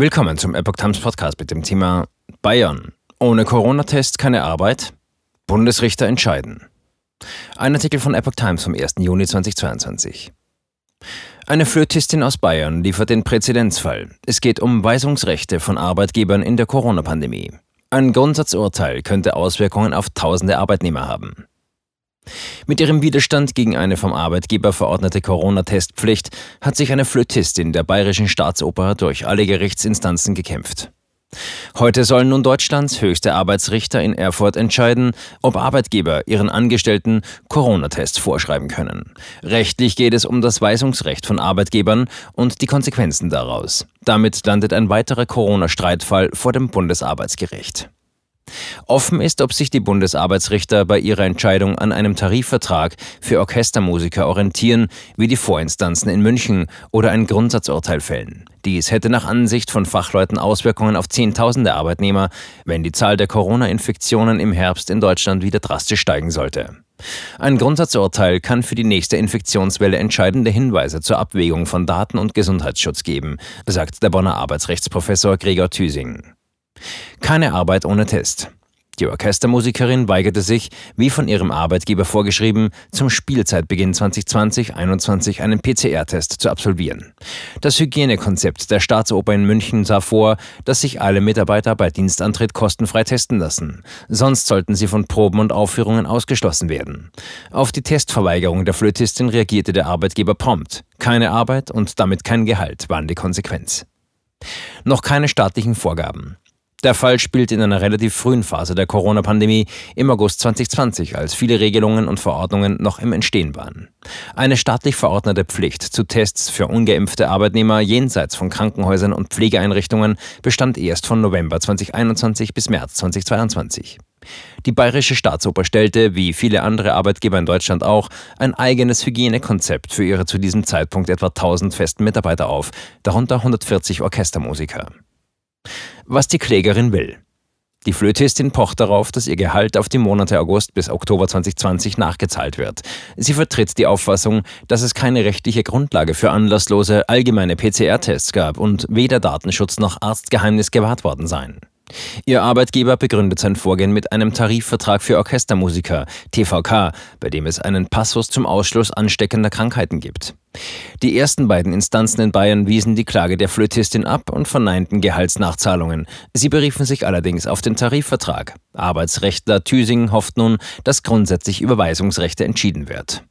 Willkommen zum Epoch Times Podcast mit dem Thema Bayern. Ohne Corona-Test keine Arbeit? Bundesrichter entscheiden. Ein Artikel von Epoch Times vom 1. Juni 2022. Eine Flötistin aus Bayern liefert den Präzedenzfall. Es geht um Weisungsrechte von Arbeitgebern in der Corona-Pandemie. Ein Grundsatzurteil könnte Auswirkungen auf tausende Arbeitnehmer haben. Mit ihrem Widerstand gegen eine vom Arbeitgeber verordnete Corona-Testpflicht hat sich eine Flötistin der Bayerischen Staatsoper durch alle Gerichtsinstanzen gekämpft. Heute sollen nun Deutschlands höchste Arbeitsrichter in Erfurt entscheiden, ob Arbeitgeber ihren Angestellten Corona-Tests vorschreiben können. Rechtlich geht es um das Weisungsrecht von Arbeitgebern und die Konsequenzen daraus. Damit landet ein weiterer Corona-Streitfall vor dem Bundesarbeitsgericht. Offen ist, ob sich die Bundesarbeitsrichter bei ihrer Entscheidung an einem Tarifvertrag für Orchestermusiker orientieren, wie die Vorinstanzen in München, oder ein Grundsatzurteil fällen. Dies hätte nach Ansicht von Fachleuten Auswirkungen auf Zehntausende Arbeitnehmer, wenn die Zahl der Corona-Infektionen im Herbst in Deutschland wieder drastisch steigen sollte. Ein Grundsatzurteil kann für die nächste Infektionswelle entscheidende Hinweise zur Abwägung von Daten- und Gesundheitsschutz geben, sagt der Bonner Arbeitsrechtsprofessor Gregor Thüsing. Keine Arbeit ohne Test. Die Orchestermusikerin weigerte sich, wie von ihrem Arbeitgeber vorgeschrieben, zum Spielzeitbeginn 2020-21 einen PCR-Test zu absolvieren. Das Hygienekonzept der Staatsoper in München sah vor, dass sich alle Mitarbeiter bei Dienstantritt kostenfrei testen lassen. Sonst sollten sie von Proben und Aufführungen ausgeschlossen werden. Auf die Testverweigerung der Flötistin reagierte der Arbeitgeber prompt. Keine Arbeit und damit kein Gehalt waren die Konsequenz. Noch keine staatlichen Vorgaben. Der Fall spielt in einer relativ frühen Phase der Corona-Pandemie im August 2020, als viele Regelungen und Verordnungen noch im Entstehen waren. Eine staatlich verordnete Pflicht zu Tests für ungeimpfte Arbeitnehmer jenseits von Krankenhäusern und Pflegeeinrichtungen bestand erst von November 2021 bis März 2022. Die Bayerische Staatsoper stellte, wie viele andere Arbeitgeber in Deutschland auch, ein eigenes Hygienekonzept für ihre zu diesem Zeitpunkt etwa 1000 festen Mitarbeiter auf, darunter 140 Orchestermusiker was die Klägerin will. Die Flötistin pocht darauf, dass ihr Gehalt auf die Monate August bis Oktober 2020 nachgezahlt wird. Sie vertritt die Auffassung, dass es keine rechtliche Grundlage für anlasslose allgemeine PCR-Tests gab und weder Datenschutz noch Arztgeheimnis gewahrt worden seien. Ihr Arbeitgeber begründet sein Vorgehen mit einem Tarifvertrag für Orchestermusiker, TVK, bei dem es einen Passus zum Ausschluss ansteckender Krankheiten gibt. Die ersten beiden Instanzen in Bayern wiesen die Klage der Flötistin ab und verneinten Gehaltsnachzahlungen. Sie beriefen sich allerdings auf den Tarifvertrag. Arbeitsrechtler Thüsing hofft nun, dass grundsätzlich Überweisungsrechte entschieden wird.